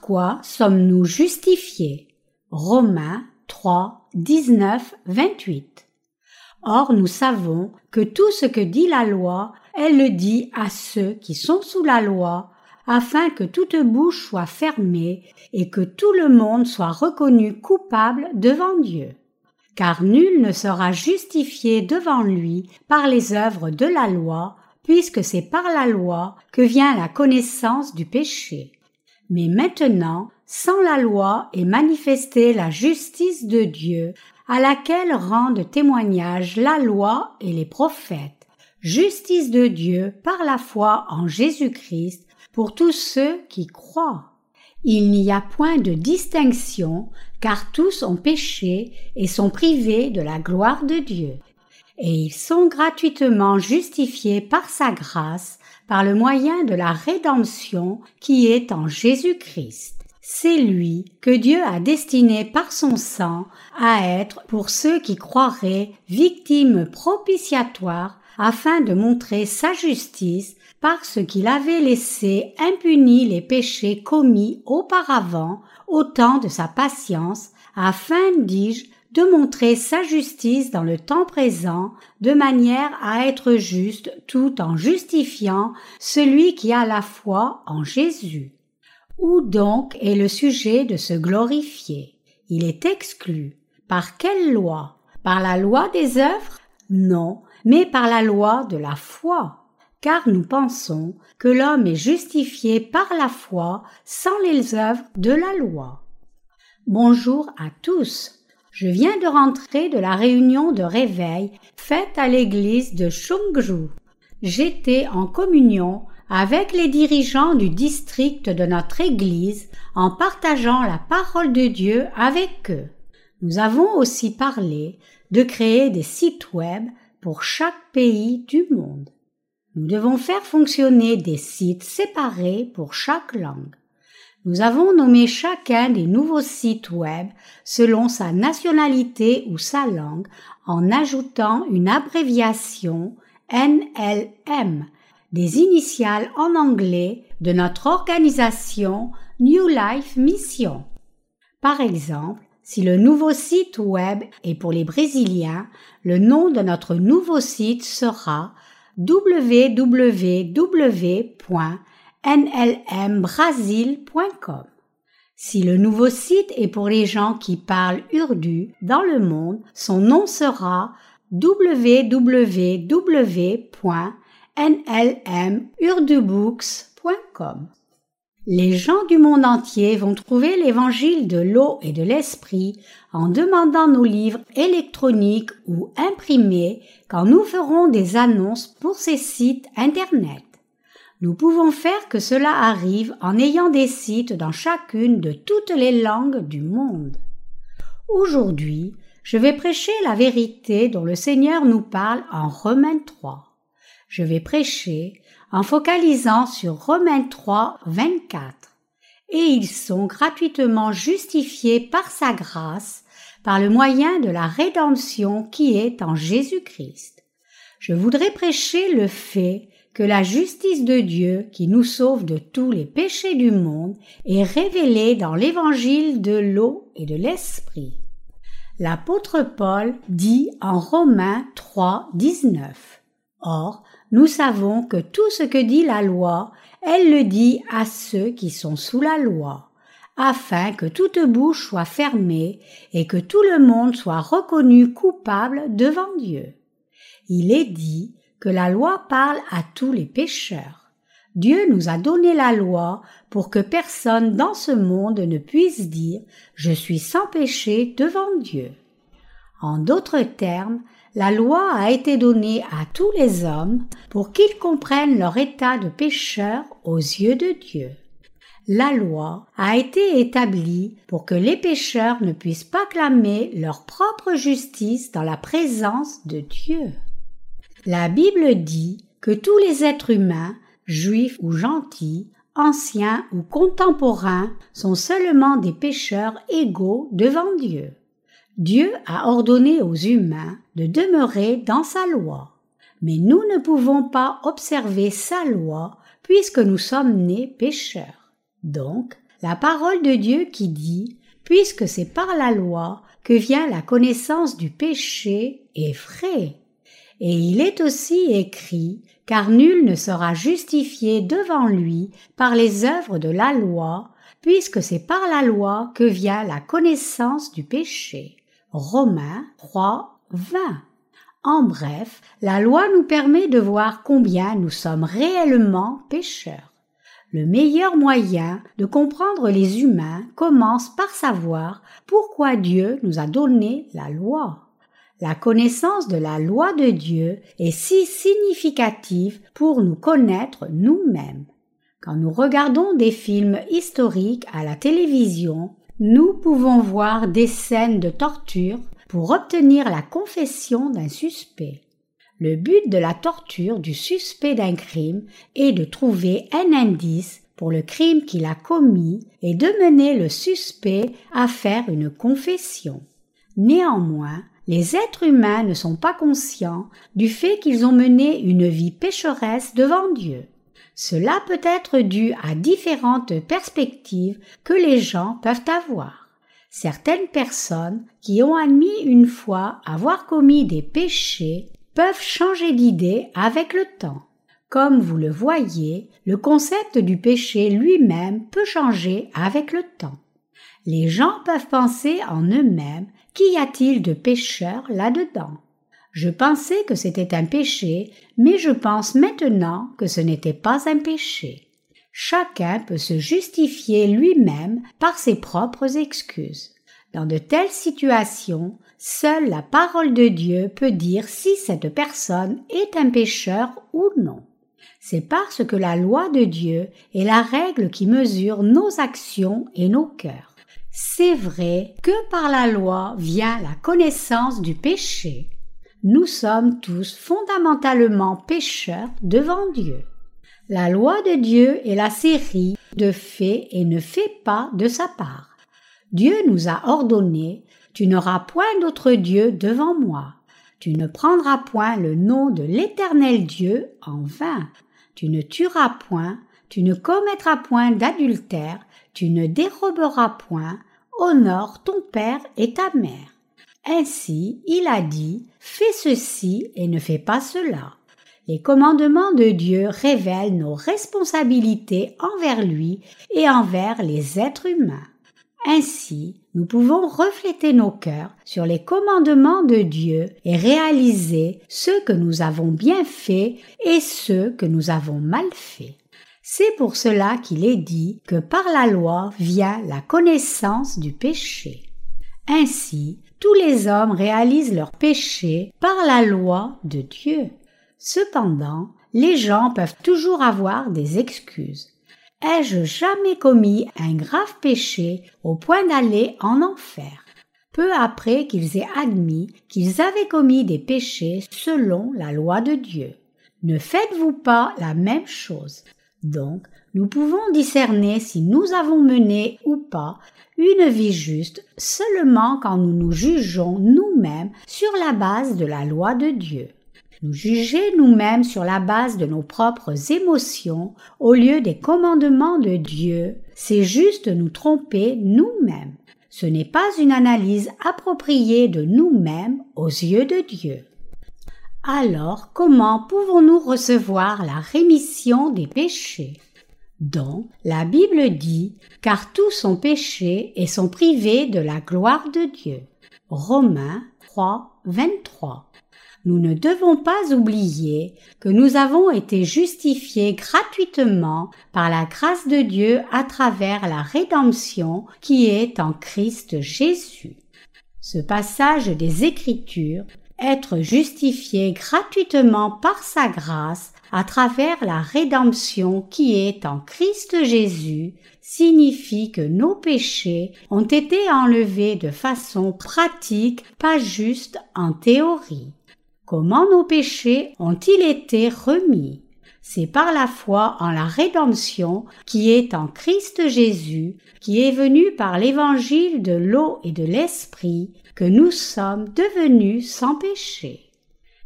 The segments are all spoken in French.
Quoi sommes-nous justifiés? Romains 3, 19, 28. Or nous savons que tout ce que dit la loi, elle le dit à ceux qui sont sous la loi, afin que toute bouche soit fermée et que tout le monde soit reconnu coupable devant Dieu. Car nul ne sera justifié devant lui par les œuvres de la loi, puisque c'est par la loi que vient la connaissance du péché. Mais maintenant, sans la loi est manifestée la justice de Dieu, à laquelle rendent témoignage la loi et les prophètes. Justice de Dieu par la foi en Jésus-Christ pour tous ceux qui croient. Il n'y a point de distinction, car tous ont péché et sont privés de la gloire de Dieu. Et ils sont gratuitement justifiés par sa grâce, par le moyen de la rédemption qui est en Jésus-Christ. C'est lui que Dieu a destiné par son sang à être pour ceux qui croiraient victimes propitiatoires afin de montrer sa justice parce qu'il avait laissé impunis les péchés commis auparavant au temps de sa patience, afin, dis-je, de montrer sa justice dans le temps présent, de manière à être juste tout en justifiant celui qui a la foi en Jésus. Où donc est le sujet de se glorifier? Il est exclu. Par quelle loi? Par la loi des œuvres? Non, mais par la loi de la foi. Car nous pensons que l'homme est justifié par la foi sans les œuvres de la loi. Bonjour à tous. Je viens de rentrer de la réunion de réveil faite à l'église de Chungju. J'étais en communion avec les dirigeants du district de notre Église en partageant la parole de Dieu avec eux. Nous avons aussi parlé de créer des sites web pour chaque pays du monde. Nous devons faire fonctionner des sites séparés pour chaque langue. Nous avons nommé chacun des nouveaux sites web selon sa nationalité ou sa langue en ajoutant une abréviation NLM des initiales en anglais de notre organisation New Life Mission. Par exemple, si le nouveau site web est pour les Brésiliens, le nom de notre nouveau site sera www.nlmbrasil.com. Si le nouveau site est pour les gens qui parlent urdu dans le monde, son nom sera www nlmurdubooks.com. Les gens du monde entier vont trouver l'évangile de l'eau et de l'esprit en demandant nos livres électroniques ou imprimés quand nous ferons des annonces pour ces sites Internet. Nous pouvons faire que cela arrive en ayant des sites dans chacune de toutes les langues du monde. Aujourd'hui, je vais prêcher la vérité dont le Seigneur nous parle en Romains 3 je vais prêcher en focalisant sur Romains 3, 24. Et ils sont gratuitement justifiés par sa grâce, par le moyen de la rédemption qui est en Jésus-Christ. Je voudrais prêcher le fait que la justice de Dieu qui nous sauve de tous les péchés du monde est révélée dans l'évangile de l'eau et de l'esprit. L'apôtre Paul dit en Romains 3, 19. Or, nous savons que tout ce que dit la loi, elle le dit à ceux qui sont sous la loi, afin que toute bouche soit fermée et que tout le monde soit reconnu coupable devant Dieu. Il est dit que la loi parle à tous les pécheurs. Dieu nous a donné la loi pour que personne dans ce monde ne puisse dire Je suis sans péché devant Dieu. En d'autres termes, la loi a été donnée à tous les hommes pour qu'ils comprennent leur état de pécheur aux yeux de Dieu. La loi a été établie pour que les pécheurs ne puissent pas clamer leur propre justice dans la présence de Dieu. La Bible dit que tous les êtres humains, juifs ou gentils, anciens ou contemporains, sont seulement des pécheurs égaux devant Dieu. Dieu a ordonné aux humains de demeurer dans sa loi. Mais nous ne pouvons pas observer sa loi puisque nous sommes nés pécheurs. Donc, la parole de Dieu qui dit Puisque c'est par la loi que vient la connaissance du péché est vrai. Et il est aussi écrit car nul ne sera justifié devant lui par les œuvres de la loi, puisque c'est par la loi que vient la connaissance du péché. Romains 3, 20. En bref, la loi nous permet de voir combien nous sommes réellement pécheurs. Le meilleur moyen de comprendre les humains commence par savoir pourquoi Dieu nous a donné la loi. La connaissance de la loi de Dieu est si significative pour nous connaître nous-mêmes. Quand nous regardons des films historiques à la télévision, nous pouvons voir des scènes de torture, pour obtenir la confession d'un suspect. Le but de la torture du suspect d'un crime est de trouver un indice pour le crime qu'il a commis et de mener le suspect à faire une confession. Néanmoins, les êtres humains ne sont pas conscients du fait qu'ils ont mené une vie pécheresse devant Dieu. Cela peut être dû à différentes perspectives que les gens peuvent avoir. Certaines personnes qui ont admis une fois avoir commis des péchés peuvent changer d'idée avec le temps. Comme vous le voyez, le concept du péché lui-même peut changer avec le temps. Les gens peuvent penser en eux-mêmes qu'y a-t-il de pécheur là-dedans? Je pensais que c'était un péché, mais je pense maintenant que ce n'était pas un péché. Chacun peut se justifier lui-même par ses propres excuses. Dans de telles situations, seule la parole de Dieu peut dire si cette personne est un pécheur ou non. C'est parce que la loi de Dieu est la règle qui mesure nos actions et nos cœurs. C'est vrai que par la loi vient la connaissance du péché. Nous sommes tous fondamentalement pécheurs devant Dieu. La loi de Dieu est la série de faits et ne fait pas de sa part. Dieu nous a ordonné Tu n'auras point d'autre Dieu devant moi. Tu ne prendras point le nom de l'Éternel Dieu en vain. Tu ne tueras point, tu ne commettras point d'adultère, tu ne déroberas point, honore ton père et ta mère. Ainsi, il a dit, fais ceci et ne fais pas cela. Les commandements de Dieu révèlent nos responsabilités envers lui et envers les êtres humains. Ainsi, nous pouvons refléter nos cœurs sur les commandements de Dieu et réaliser ce que nous avons bien fait et ce que nous avons mal fait. C'est pour cela qu'il est dit que par la loi vient la connaissance du péché. Ainsi, tous les hommes réalisent leur péché par la loi de Dieu. Cependant, les gens peuvent toujours avoir des excuses. Ai-je jamais commis un grave péché au point d'aller en enfer? Peu après qu'ils aient admis qu'ils avaient commis des péchés selon la loi de Dieu. Ne faites-vous pas la même chose? Donc, nous pouvons discerner si nous avons mené ou pas une vie juste seulement quand nous nous jugeons nous-mêmes sur la base de la loi de Dieu. Nous juger nous-mêmes sur la base de nos propres émotions au lieu des commandements de Dieu, c'est juste nous tromper nous-mêmes. Ce n'est pas une analyse appropriée de nous-mêmes aux yeux de Dieu. Alors comment pouvons-nous recevoir la rémission des péchés? Donc, la Bible dit car tous sont péchés et sont privés de la gloire de Dieu. Romains 3, 23 nous ne devons pas oublier que nous avons été justifiés gratuitement par la grâce de Dieu à travers la rédemption qui est en Christ Jésus. Ce passage des Écritures, être justifié gratuitement par sa grâce à travers la rédemption qui est en Christ Jésus, signifie que nos péchés ont été enlevés de façon pratique, pas juste en théorie. Comment nos péchés ont-ils été remis? C'est par la foi en la rédemption qui est en Christ Jésus, qui est venu par l'évangile de l'eau et de l'esprit, que nous sommes devenus sans péché.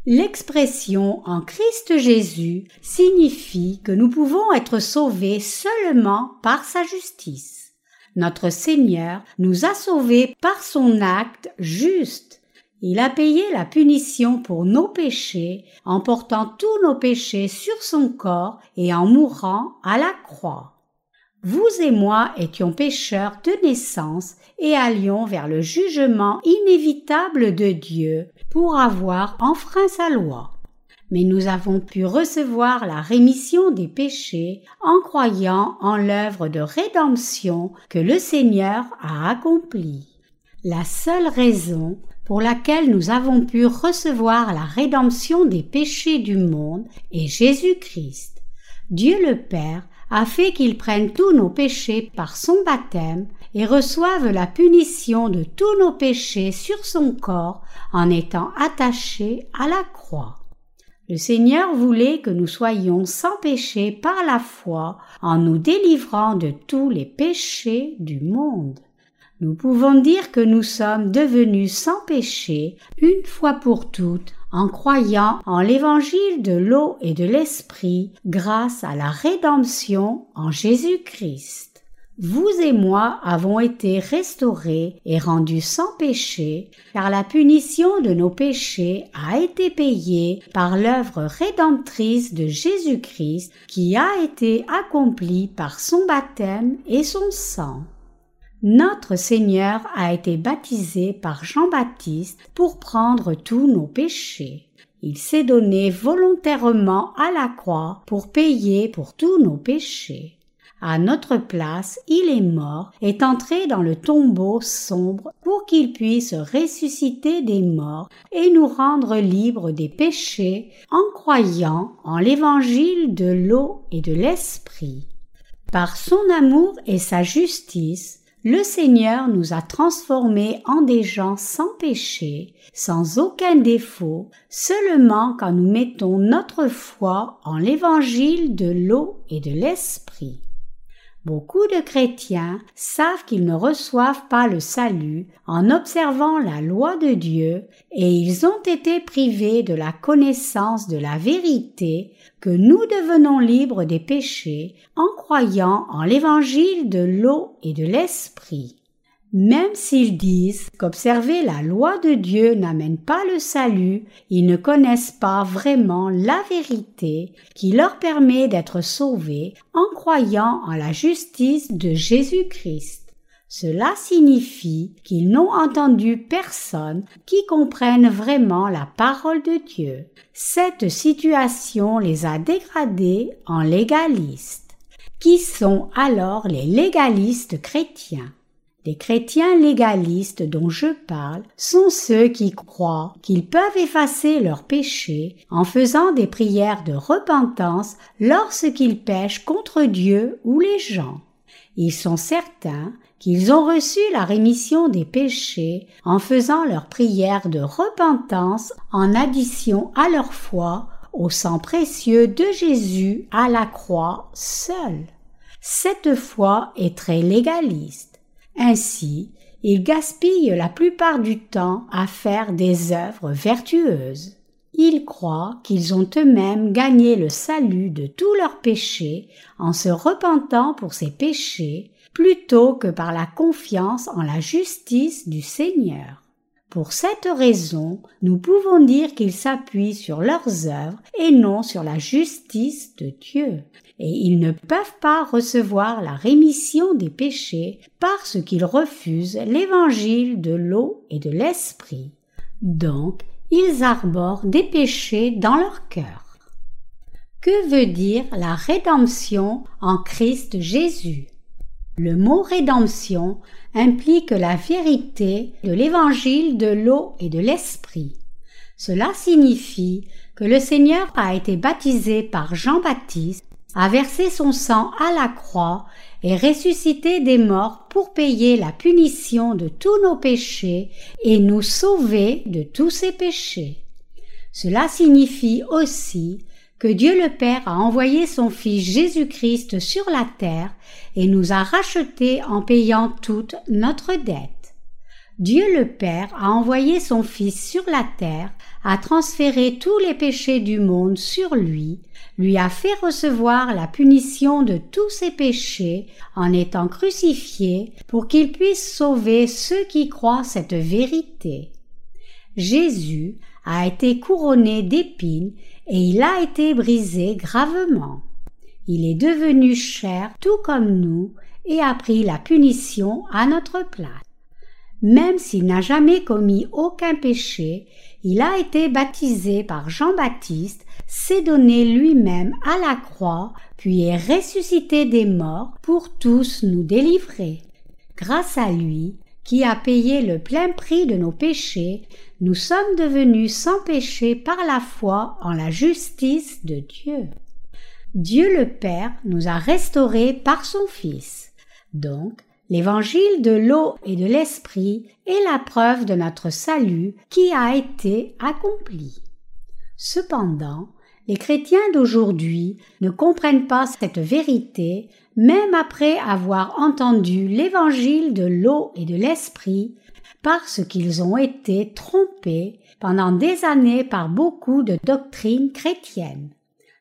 L'expression en Christ Jésus signifie que nous pouvons être sauvés seulement par sa justice. Notre Seigneur nous a sauvés par son acte juste. Il a payé la punition pour nos péchés en portant tous nos péchés sur son corps et en mourant à la croix. Vous et moi étions pécheurs de naissance et allions vers le jugement inévitable de Dieu pour avoir enfreint sa loi. Mais nous avons pu recevoir la rémission des péchés en croyant en l'œuvre de rédemption que le Seigneur a accomplie. La seule raison pour laquelle nous avons pu recevoir la rédemption des péchés du monde est Jésus-Christ. Dieu le Père a fait qu'il prenne tous nos péchés par son baptême et reçoive la punition de tous nos péchés sur son corps en étant attaché à la croix. Le Seigneur voulait que nous soyons sans péché par la foi en nous délivrant de tous les péchés du monde. Nous pouvons dire que nous sommes devenus sans péché une fois pour toutes en croyant en l'évangile de l'eau et de l'esprit grâce à la rédemption en Jésus-Christ. Vous et moi avons été restaurés et rendus sans péché, car la punition de nos péchés a été payée par l'œuvre rédemptrice de Jésus-Christ qui a été accomplie par son baptême et son sang. Notre Seigneur a été baptisé par Jean-Baptiste pour prendre tous nos péchés. Il s'est donné volontairement à la croix pour payer pour tous nos péchés. À notre place, il est mort, est entré dans le tombeau sombre pour qu'il puisse ressusciter des morts et nous rendre libres des péchés en croyant en l'évangile de l'eau et de l'esprit. Par son amour et sa justice, le Seigneur nous a transformés en des gens sans péché, sans aucun défaut, seulement quand nous mettons notre foi en l'évangile de l'eau et de l'esprit. Beaucoup de chrétiens savent qu'ils ne reçoivent pas le salut en observant la loi de Dieu et ils ont été privés de la connaissance de la vérité nous devenons libres des péchés en croyant en l'évangile de l'eau et de l'esprit. Même s'ils disent qu'observer la loi de Dieu n'amène pas le salut, ils ne connaissent pas vraiment la vérité qui leur permet d'être sauvés en croyant en la justice de Jésus-Christ. Cela signifie qu'ils n'ont entendu personne qui comprenne vraiment la parole de Dieu. Cette situation les a dégradés en légalistes. Qui sont alors les légalistes chrétiens? Les chrétiens légalistes dont je parle sont ceux qui croient qu'ils peuvent effacer leurs péchés en faisant des prières de repentance lorsqu'ils pêchent contre Dieu ou les gens. Ils sont certains qu'ils ont reçu la rémission des péchés en faisant leurs prières de repentance en addition à leur foi au sang précieux de Jésus à la croix seul. Cette foi est très légaliste. Ainsi, ils gaspillent la plupart du temps à faire des œuvres vertueuses. Ils croient qu'ils ont eux-mêmes gagné le salut de tous leurs péchés en se repentant pour ces péchés plutôt que par la confiance en la justice du Seigneur. Pour cette raison, nous pouvons dire qu'ils s'appuient sur leurs œuvres et non sur la justice de Dieu et ils ne peuvent pas recevoir la rémission des péchés parce qu'ils refusent l'évangile de l'eau et de l'esprit. Donc, ils arborent des péchés dans leur cœur. Que veut dire la rédemption en Christ Jésus? Le mot rédemption implique la vérité de l'évangile de l'eau et de l'esprit. Cela signifie que le Seigneur a été baptisé par Jean-Baptiste a versé son sang à la croix et ressuscité des morts pour payer la punition de tous nos péchés et nous sauver de tous ces péchés. Cela signifie aussi que Dieu le Père a envoyé son Fils Jésus-Christ sur la terre et nous a rachetés en payant toute notre dette. Dieu le Père a envoyé son Fils sur la terre, a transféré tous les péchés du monde sur lui, lui a fait recevoir la punition de tous ses péchés en étant crucifié pour qu'il puisse sauver ceux qui croient cette vérité. Jésus a été couronné d'épines et il a été brisé gravement. Il est devenu chair tout comme nous et a pris la punition à notre place. Même s'il n'a jamais commis aucun péché, il a été baptisé par Jean-Baptiste, s'est donné lui-même à la croix, puis est ressuscité des morts pour tous nous délivrer. Grâce à lui, qui a payé le plein prix de nos péchés, nous sommes devenus sans péché par la foi en la justice de Dieu. Dieu le Père nous a restaurés par son Fils. Donc, l'évangile de l'eau et de l'esprit est la preuve de notre salut qui a été accompli. Cependant, les chrétiens d'aujourd'hui ne comprennent pas cette vérité même après avoir entendu l'évangile de l'eau et de l'esprit parce qu'ils ont été trompés pendant des années par beaucoup de doctrines chrétiennes.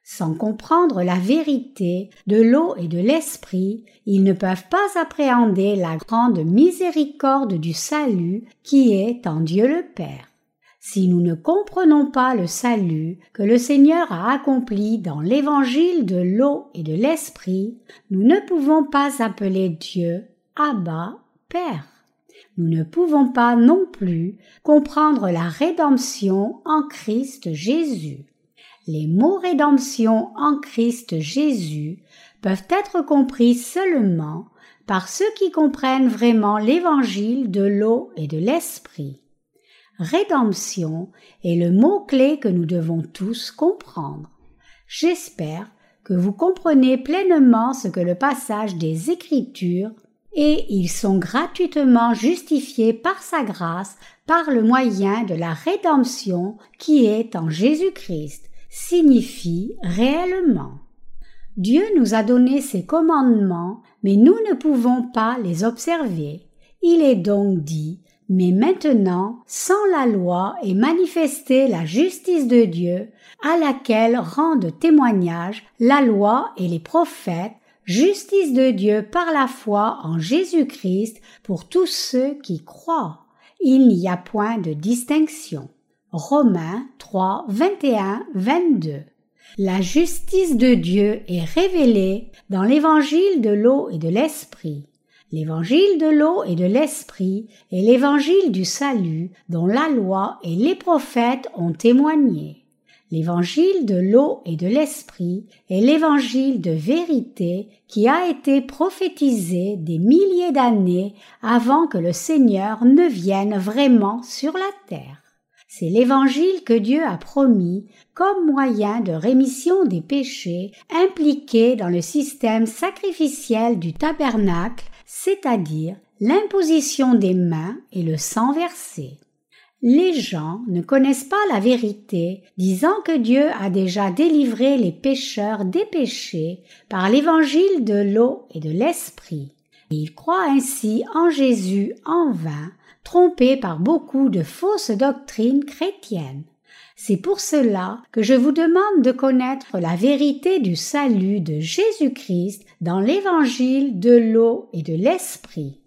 Sans comprendre la vérité de l'eau et de l'esprit, ils ne peuvent pas appréhender la grande miséricorde du salut qui est en Dieu le Père. Si nous ne comprenons pas le salut que le Seigneur a accompli dans l'évangile de l'eau et de l'esprit, nous ne pouvons pas appeler Dieu Abba Père. Nous ne pouvons pas non plus comprendre la rédemption en Christ Jésus les mots rédemption en Christ Jésus peuvent être compris seulement par ceux qui comprennent vraiment l'évangile de l'eau et de l'esprit. Rédemption est le mot-clé que nous devons tous comprendre. J'espère que vous comprenez pleinement ce que le passage des Écritures et ils sont gratuitement justifiés par sa grâce par le moyen de la rédemption qui est en Jésus-Christ signifie réellement. Dieu nous a donné ses commandements, mais nous ne pouvons pas les observer. Il est donc dit mais maintenant, sans la loi est manifestée la justice de Dieu, à laquelle rendent témoignage la loi et les prophètes, justice de Dieu par la foi en Jésus-Christ pour tous ceux qui croient. Il n'y a point de distinction. Romains 3, 21, 22. La justice de Dieu est révélée dans l'évangile de l'eau et de l'esprit. L'évangile de l'eau et de l'esprit est l'évangile du salut dont la loi et les prophètes ont témoigné. L'évangile de l'eau et de l'esprit est l'évangile de vérité qui a été prophétisé des milliers d'années avant que le Seigneur ne vienne vraiment sur la terre. C'est l'évangile que Dieu a promis comme moyen de rémission des péchés impliqués dans le système sacrificiel du tabernacle, c'est-à-dire l'imposition des mains et le sang versé. Les gens ne connaissent pas la vérité, disant que Dieu a déjà délivré les pécheurs des péchés par l'évangile de l'eau et de l'esprit. Ils croient ainsi en Jésus en vain trompés par beaucoup de fausses doctrines chrétiennes. C'est pour cela que je vous demande de connaître la vérité du salut de Jésus-Christ dans l'évangile de l'eau et de l'esprit.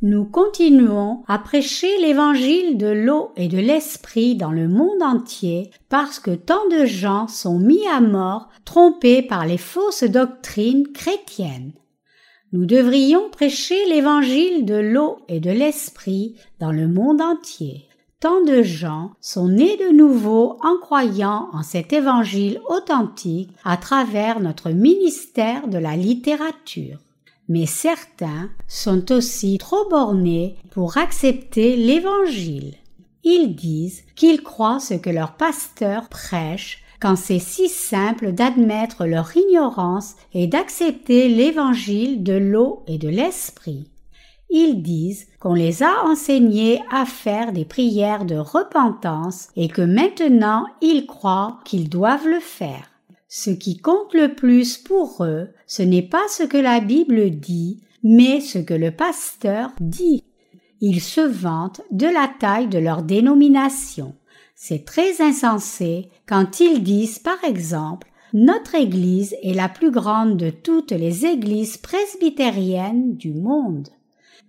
Nous continuons à prêcher l'évangile de l'eau et de l'esprit dans le monde entier parce que tant de gens sont mis à mort trompés par les fausses doctrines chrétiennes. Nous devrions prêcher l'évangile de l'eau et de l'esprit dans le monde entier. Tant de gens sont nés de nouveau en croyant en cet évangile authentique à travers notre ministère de la littérature. Mais certains sont aussi trop bornés pour accepter l'évangile. Ils disent qu'ils croient ce que leur pasteur prêche quand c'est si simple d'admettre leur ignorance et d'accepter l'évangile de l'eau et de l'esprit. Ils disent qu'on les a enseignés à faire des prières de repentance et que maintenant ils croient qu'ils doivent le faire. Ce qui compte le plus pour eux, ce n'est pas ce que la Bible dit, mais ce que le pasteur dit. Ils se vantent de la taille de leur dénomination. C'est très insensé quand ils disent par exemple notre Église est la plus grande de toutes les églises presbytériennes du monde.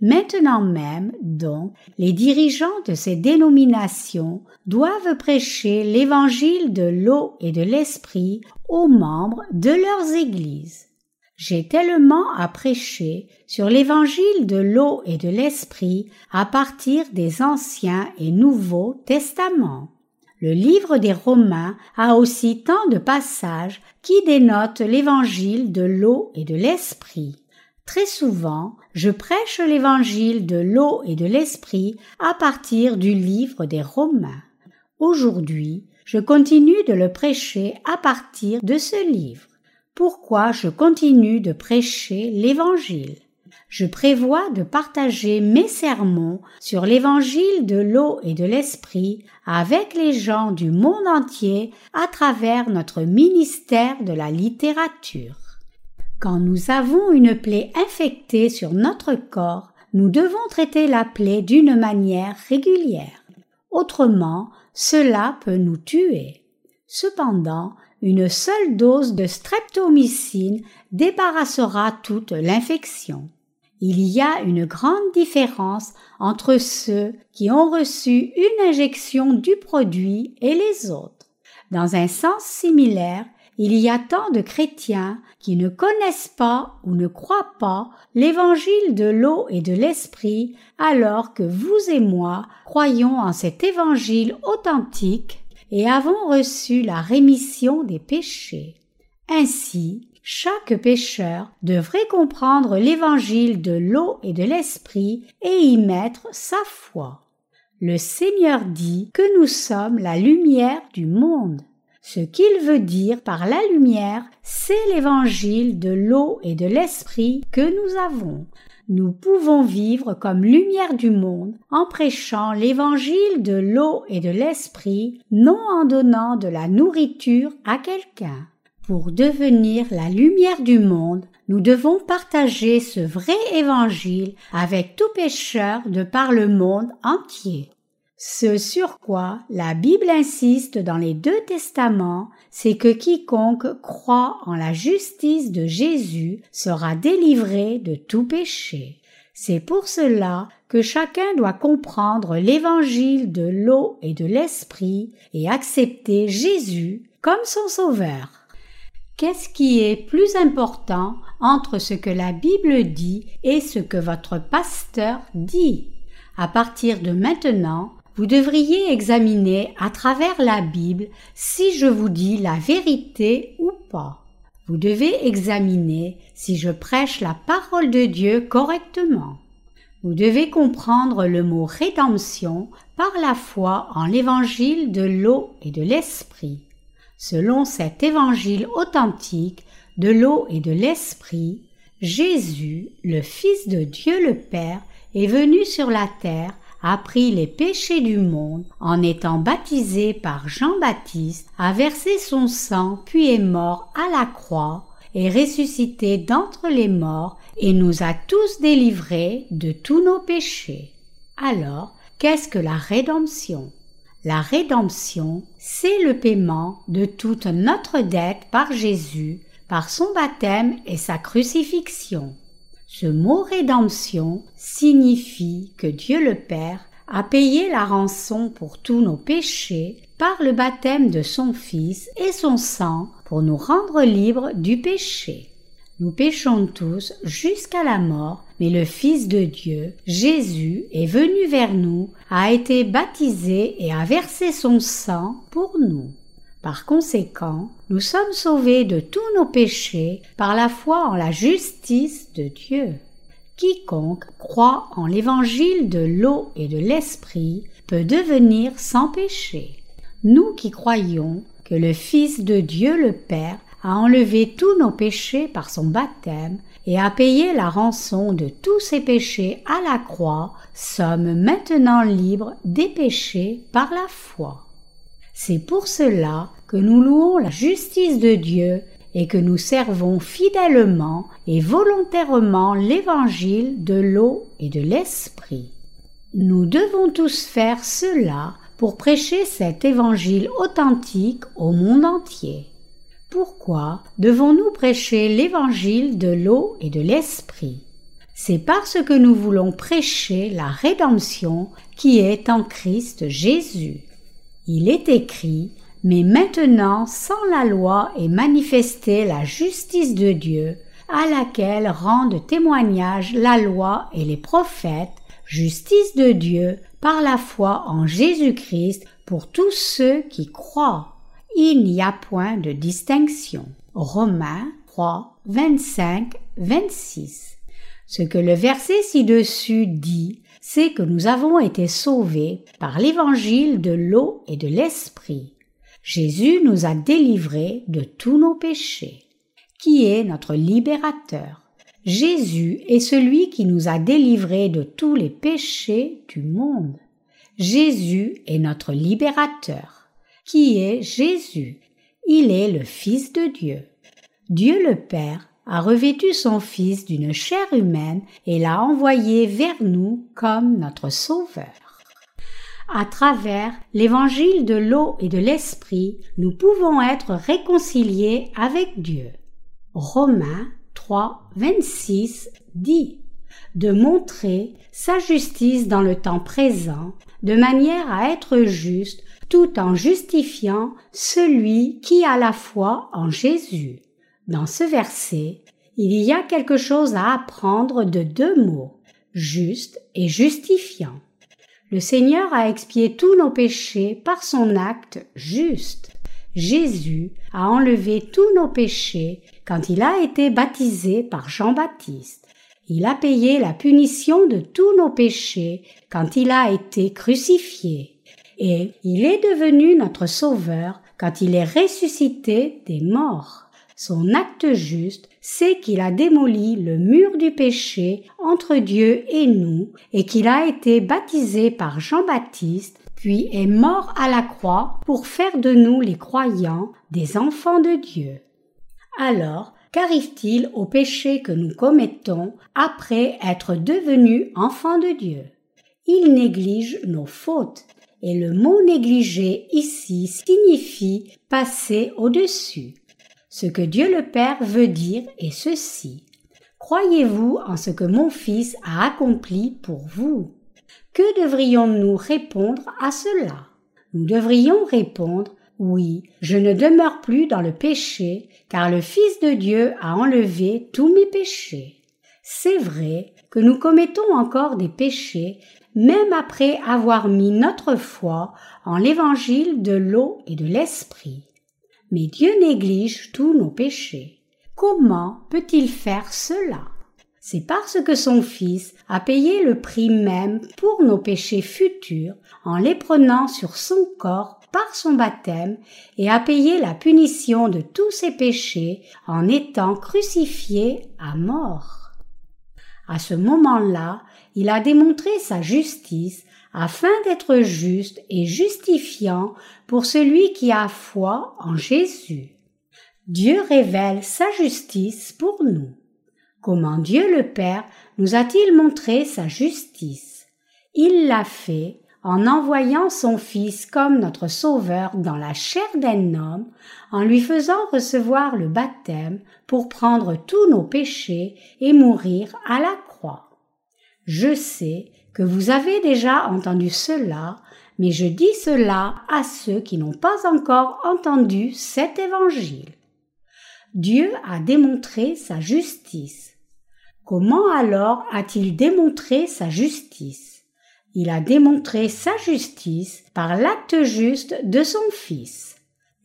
Maintenant même, donc, les dirigeants de ces dénominations doivent prêcher l'évangile de l'eau et de l'esprit aux membres de leurs églises. J'ai tellement à prêcher sur l'évangile de l'eau et de l'esprit à partir des anciens et nouveaux testaments. Le livre des Romains a aussi tant de passages qui dénotent l'évangile de l'eau et de l'esprit. Très souvent, je prêche l'évangile de l'eau et de l'esprit à partir du livre des Romains. Aujourd'hui, je continue de le prêcher à partir de ce livre. Pourquoi je continue de prêcher l'évangile? Je prévois de partager mes sermons sur l'évangile de l'eau et de l'esprit avec les gens du monde entier à travers notre ministère de la littérature. Quand nous avons une plaie infectée sur notre corps, nous devons traiter la plaie d'une manière régulière. Autrement, cela peut nous tuer. Cependant, une seule dose de streptomycine débarrassera toute l'infection. Il y a une grande différence entre ceux qui ont reçu une injection du produit et les autres. Dans un sens similaire, il y a tant de chrétiens qui ne connaissent pas ou ne croient pas l'évangile de l'eau et de l'esprit alors que vous et moi croyons en cet évangile authentique et avons reçu la rémission des péchés. Ainsi, chaque pécheur devrait comprendre l'évangile de l'eau et de l'esprit et y mettre sa foi. Le Seigneur dit que nous sommes la lumière du monde. Ce qu'il veut dire par la lumière, c'est l'évangile de l'eau et de l'esprit que nous avons nous pouvons vivre comme lumière du monde en prêchant l'évangile de l'eau et de l'esprit, non en donnant de la nourriture à quelqu'un. Pour devenir la lumière du monde, nous devons partager ce vrai évangile avec tout pécheur de par le monde entier. Ce sur quoi la Bible insiste dans les deux testaments, c'est que quiconque croit en la justice de Jésus sera délivré de tout péché. C'est pour cela que chacun doit comprendre l'évangile de l'eau et de l'esprit et accepter Jésus comme son sauveur. Qu'est-ce qui est plus important entre ce que la Bible dit et ce que votre pasteur dit? À partir de maintenant, vous devriez examiner à travers la Bible si je vous dis la vérité ou pas. Vous devez examiner si je prêche la parole de Dieu correctement. Vous devez comprendre le mot rédemption par la foi en l'évangile de l'eau et de l'esprit. Selon cet évangile authentique de l'eau et de l'esprit, Jésus, le Fils de Dieu le Père, est venu sur la terre a pris les péchés du monde en étant baptisé par Jean-Baptiste, a versé son sang puis est mort à la croix, est ressuscité d'entre les morts et nous a tous délivrés de tous nos péchés. Alors, qu'est-ce que la rédemption? La rédemption, c'est le paiement de toute notre dette par Jésus, par son baptême et sa crucifixion. Ce mot rédemption signifie que Dieu le Père a payé la rançon pour tous nos péchés par le baptême de son Fils et son sang pour nous rendre libres du péché. Nous péchons tous jusqu'à la mort, mais le Fils de Dieu, Jésus, est venu vers nous, a été baptisé et a versé son sang pour nous. Par conséquent, nous sommes sauvés de tous nos péchés par la foi en la justice de Dieu. Quiconque croit en l'évangile de l'eau et de l'esprit peut devenir sans péché. Nous qui croyons que le Fils de Dieu le Père a enlevé tous nos péchés par son baptême et a payé la rançon de tous ses péchés à la croix, sommes maintenant libres des péchés par la foi. C'est pour cela que nous louons la justice de Dieu et que nous servons fidèlement et volontairement l'évangile de l'eau et de l'esprit. Nous devons tous faire cela pour prêcher cet évangile authentique au monde entier. Pourquoi devons-nous prêcher l'évangile de l'eau et de l'esprit? C'est parce que nous voulons prêcher la rédemption qui est en Christ Jésus. Il est écrit mais maintenant, sans la loi est manifestée la justice de Dieu, à laquelle rendent témoignage la loi et les prophètes, justice de Dieu par la foi en Jésus-Christ pour tous ceux qui croient. Il n'y a point de distinction. Romains 3, 25, 26. Ce que le verset ci-dessus dit, c'est que nous avons été sauvés par l'évangile de l'eau et de l'esprit. Jésus nous a délivrés de tous nos péchés. Qui est notre libérateur? Jésus est celui qui nous a délivrés de tous les péchés du monde. Jésus est notre libérateur. Qui est Jésus? Il est le Fils de Dieu. Dieu le Père a revêtu son Fils d'une chair humaine et l'a envoyé vers nous comme notre Sauveur. À travers l'évangile de l'eau et de l'esprit, nous pouvons être réconciliés avec Dieu. Romains 3, 26 dit de montrer sa justice dans le temps présent, de manière à être juste tout en justifiant celui qui a la foi en Jésus. Dans ce verset, il y a quelque chose à apprendre de deux mots, juste et justifiant. Le Seigneur a expié tous nos péchés par son acte juste. Jésus a enlevé tous nos péchés quand il a été baptisé par Jean-Baptiste. Il a payé la punition de tous nos péchés quand il a été crucifié. Et il est devenu notre Sauveur quand il est ressuscité des morts. Son acte juste, c'est qu'il a démoli le mur du péché entre Dieu et nous, et qu'il a été baptisé par Jean-Baptiste, puis est mort à la croix pour faire de nous les croyants des enfants de Dieu. Alors, qu'arrive-t-il au péché que nous commettons après être devenus enfants de Dieu? Il néglige nos fautes, et le mot négliger ici signifie passer au-dessus. Ce que Dieu le Père veut dire est ceci. Croyez-vous en ce que mon Fils a accompli pour vous Que devrions-nous répondre à cela? Nous devrions répondre oui, je ne demeure plus dans le péché, car le Fils de Dieu a enlevé tous mes péchés. C'est vrai que nous commettons encore des péchés, même après avoir mis notre foi en l'évangile de l'eau et de l'esprit. Mais Dieu néglige tous nos péchés. Comment peut-il faire cela? C'est parce que son Fils a payé le prix même pour nos péchés futurs en les prenant sur son corps par son baptême et a payé la punition de tous ses péchés en étant crucifié à mort. À ce moment-là, il a démontré sa justice afin d'être juste et justifiant pour celui qui a foi en Jésus. Dieu révèle sa justice pour nous. Comment Dieu le Père nous a-t-il montré sa justice? Il l'a fait en envoyant son Fils comme notre Sauveur dans la chair d'un homme, en lui faisant recevoir le baptême pour prendre tous nos péchés et mourir à la croix. Je sais que vous avez déjà entendu cela, mais je dis cela à ceux qui n'ont pas encore entendu cet évangile. Dieu a démontré sa justice. Comment alors a-t-il démontré sa justice? Il a démontré sa justice par l'acte juste de son Fils.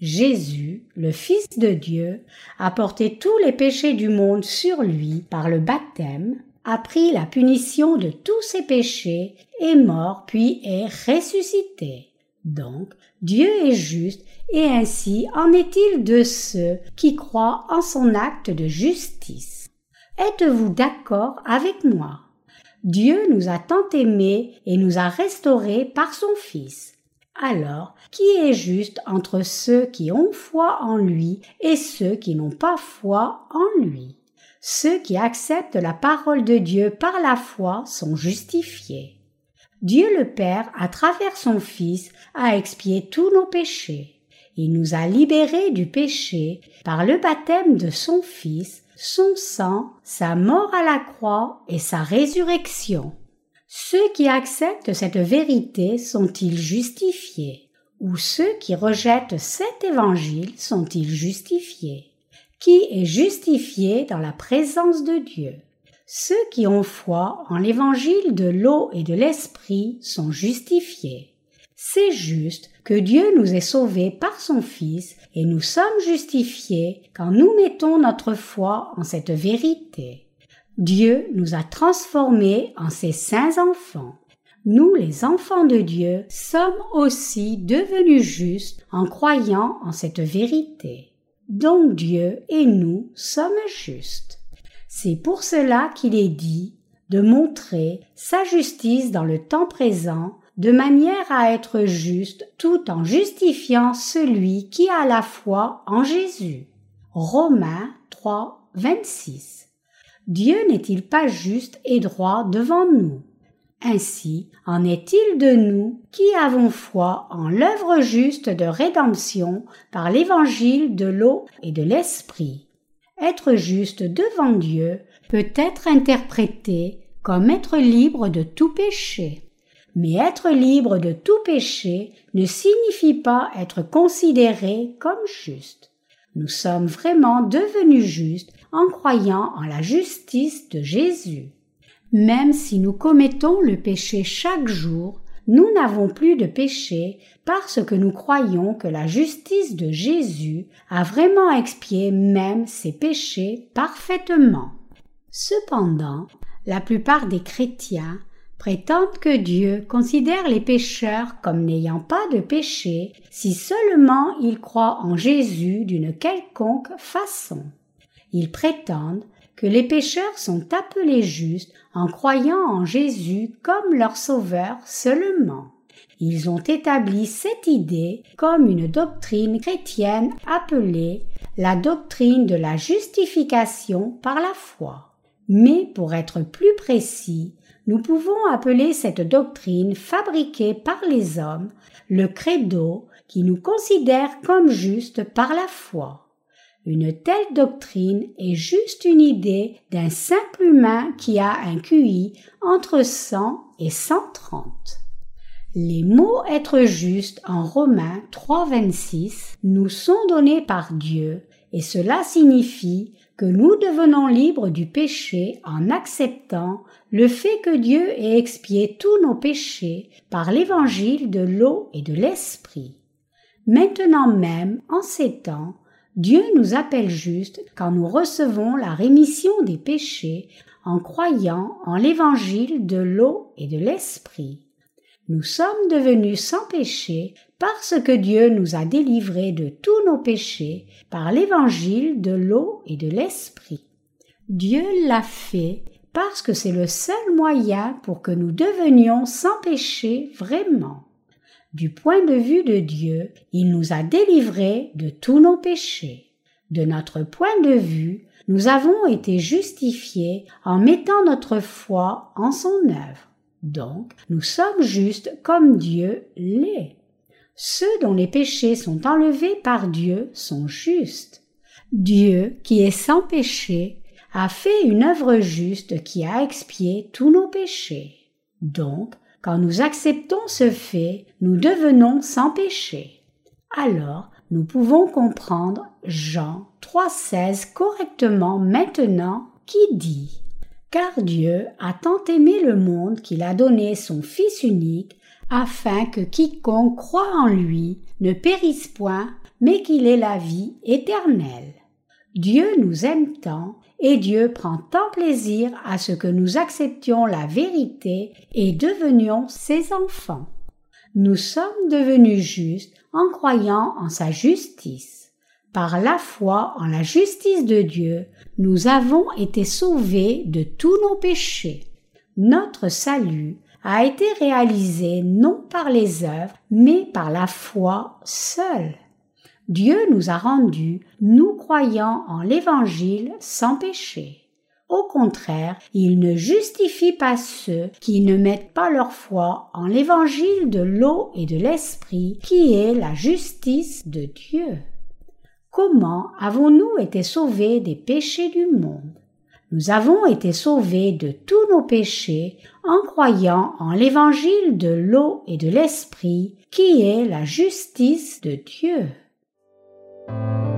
Jésus, le Fils de Dieu, a porté tous les péchés du monde sur lui par le baptême a pris la punition de tous ses péchés, est mort puis est ressuscité. Donc, Dieu est juste, et ainsi en est-il de ceux qui croient en son acte de justice. Êtes-vous d'accord avec moi? Dieu nous a tant aimés et nous a restaurés par son Fils. Alors, qui est juste entre ceux qui ont foi en lui et ceux qui n'ont pas foi en lui? Ceux qui acceptent la parole de Dieu par la foi sont justifiés. Dieu le Père, à travers son Fils, a expié tous nos péchés. Il nous a libérés du péché par le baptême de son Fils, son sang, sa mort à la croix et sa résurrection. Ceux qui acceptent cette vérité sont-ils justifiés? Ou ceux qui rejettent cet évangile sont-ils justifiés? Qui est justifié dans la présence de Dieu Ceux qui ont foi en l'évangile de l'eau et de l'esprit sont justifiés. C'est juste que Dieu nous ait sauvés par son Fils et nous sommes justifiés quand nous mettons notre foi en cette vérité. Dieu nous a transformés en ses saints enfants. Nous, les enfants de Dieu, sommes aussi devenus justes en croyant en cette vérité. Donc Dieu et nous sommes justes. C'est pour cela qu'il est dit de montrer sa justice dans le temps présent de manière à être juste tout en justifiant celui qui a la foi en Jésus. Romains 3, 26. Dieu n'est-il pas juste et droit devant nous? Ainsi en est-il de nous qui avons foi en l'œuvre juste de rédemption par l'évangile de l'eau et de l'esprit. Être juste devant Dieu peut être interprété comme être libre de tout péché. Mais être libre de tout péché ne signifie pas être considéré comme juste. Nous sommes vraiment devenus justes en croyant en la justice de Jésus. Même si nous commettons le péché chaque jour, nous n'avons plus de péché parce que nous croyons que la justice de Jésus a vraiment expié même ses péchés parfaitement. Cependant, la plupart des chrétiens prétendent que Dieu considère les pécheurs comme n'ayant pas de péché si seulement ils croient en Jésus d'une quelconque façon. Ils prétendent que les pécheurs sont appelés justes en croyant en Jésus comme leur sauveur seulement. Ils ont établi cette idée comme une doctrine chrétienne appelée la doctrine de la justification par la foi. Mais pour être plus précis, nous pouvons appeler cette doctrine fabriquée par les hommes le credo qui nous considère comme justes par la foi. Une telle doctrine est juste une idée d'un simple humain qui a un QI entre 100 et 130. Les mots être juste en Romains 3.26 nous sont donnés par Dieu et cela signifie que nous devenons libres du péché en acceptant le fait que Dieu ait expié tous nos péchés par l'évangile de l'eau et de l'esprit. Maintenant même, en ces temps, Dieu nous appelle juste quand nous recevons la rémission des péchés en croyant en l'évangile de l'eau et de l'esprit. Nous sommes devenus sans péché parce que Dieu nous a délivrés de tous nos péchés par l'évangile de l'eau et de l'esprit. Dieu l'a fait parce que c'est le seul moyen pour que nous devenions sans péché vraiment. Du point de vue de Dieu, il nous a délivrés de tous nos péchés. De notre point de vue, nous avons été justifiés en mettant notre foi en son œuvre. Donc, nous sommes justes comme Dieu l'est. Ceux dont les péchés sont enlevés par Dieu sont justes. Dieu, qui est sans péché, a fait une œuvre juste qui a expié tous nos péchés. Donc, quand nous acceptons ce fait, nous devenons sans péché. Alors, nous pouvons comprendre Jean 3,16 correctement maintenant qui dit Car Dieu a tant aimé le monde qu'il a donné son Fils unique afin que quiconque croit en lui ne périsse point, mais qu'il ait la vie éternelle. Dieu nous aime tant, et Dieu prend tant plaisir à ce que nous acceptions la vérité et devenions ses enfants. Nous sommes devenus justes en croyant en sa justice. Par la foi en la justice de Dieu, nous avons été sauvés de tous nos péchés. Notre salut a été réalisé non par les œuvres, mais par la foi seule. Dieu nous a rendus, nous croyant en l'Évangile sans péché. Au contraire, il ne justifie pas ceux qui ne mettent pas leur foi en l'évangile de l'eau et de l'esprit, qui est la justice de Dieu. Comment avons-nous été sauvés des péchés du monde? Nous avons été sauvés de tous nos péchés en croyant en l'évangile de l'eau et de l'esprit, qui est la justice de Dieu. Thank you.